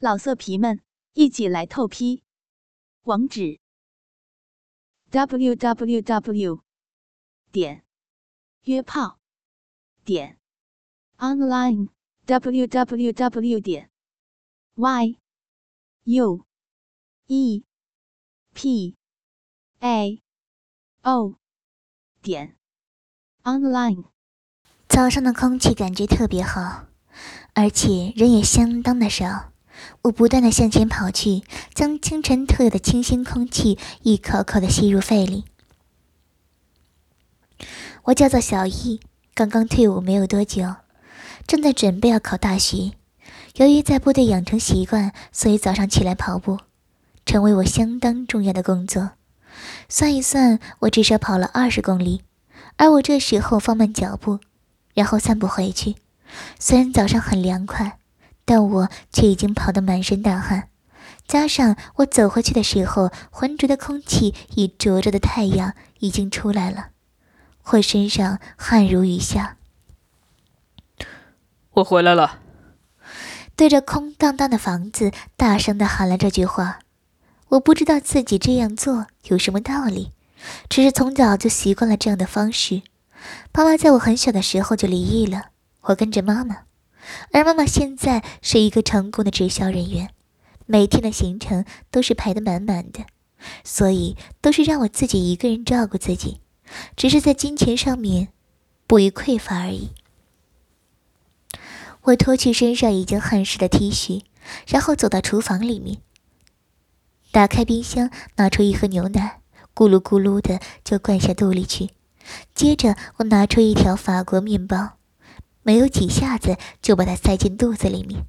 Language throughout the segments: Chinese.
老色皮们，一起来透批！网址：w w w 点约炮点 online w w w 点 y u e p a o 点 online。早上的空气感觉特别好，而且人也相当的少。我不断的向前跑去，将清晨特有的清新空气一口口的吸入肺里。我叫做小易，刚刚退伍没有多久，正在准备要考大学。由于在部队养成习惯，所以早上起来跑步，成为我相当重要的工作。算一算，我至少跑了二十公里。而我这时候放慢脚步，然后散步回去。虽然早上很凉快。但我却已经跑得满身大汗，加上我走回去的时候，浑浊的空气与灼热的太阳已经出来了，我身上汗如雨下。我回来了，对着空荡荡的房子大声地喊了这句话。我不知道自己这样做有什么道理，只是从早就习惯了这样的方式。爸妈在我很小的时候就离异了，我跟着妈妈。而妈妈现在是一个成功的直销人员，每天的行程都是排得满满的，所以都是让我自己一个人照顾自己，只是在金钱上面不予匮乏而已。我脱去身上已经汗湿的 T 恤，然后走到厨房里面，打开冰箱，拿出一盒牛奶，咕噜咕噜的就灌下肚里去，接着我拿出一条法国面包。没有几下子就把它塞进肚子里面，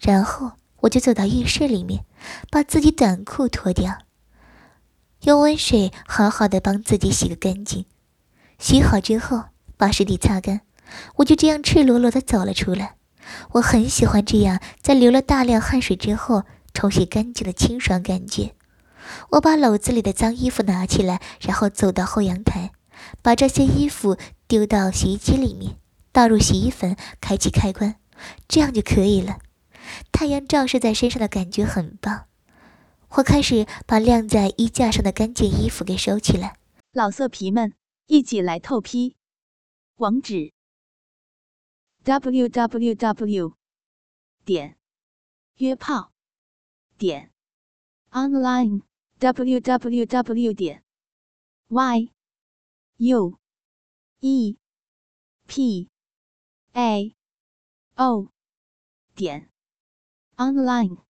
然后我就走到浴室里面，把自己短裤脱掉，用温水好好的帮自己洗个干净。洗好之后，把尸体擦干，我就这样赤裸裸的走了出来。我很喜欢这样在流了大量汗水之后冲洗干净的清爽感觉。我把篓子里的脏衣服拿起来，然后走到后阳台，把这些衣服丢到洗衣机里面。倒入洗衣粉，开启开关，这样就可以了。太阳照射在身上的感觉很棒。我开始把晾在衣架上的干净衣服给收起来。老色皮们，一起来透批！网址：w w w 点约炮点 online w w w 点 y u e p a. O. 点。Online。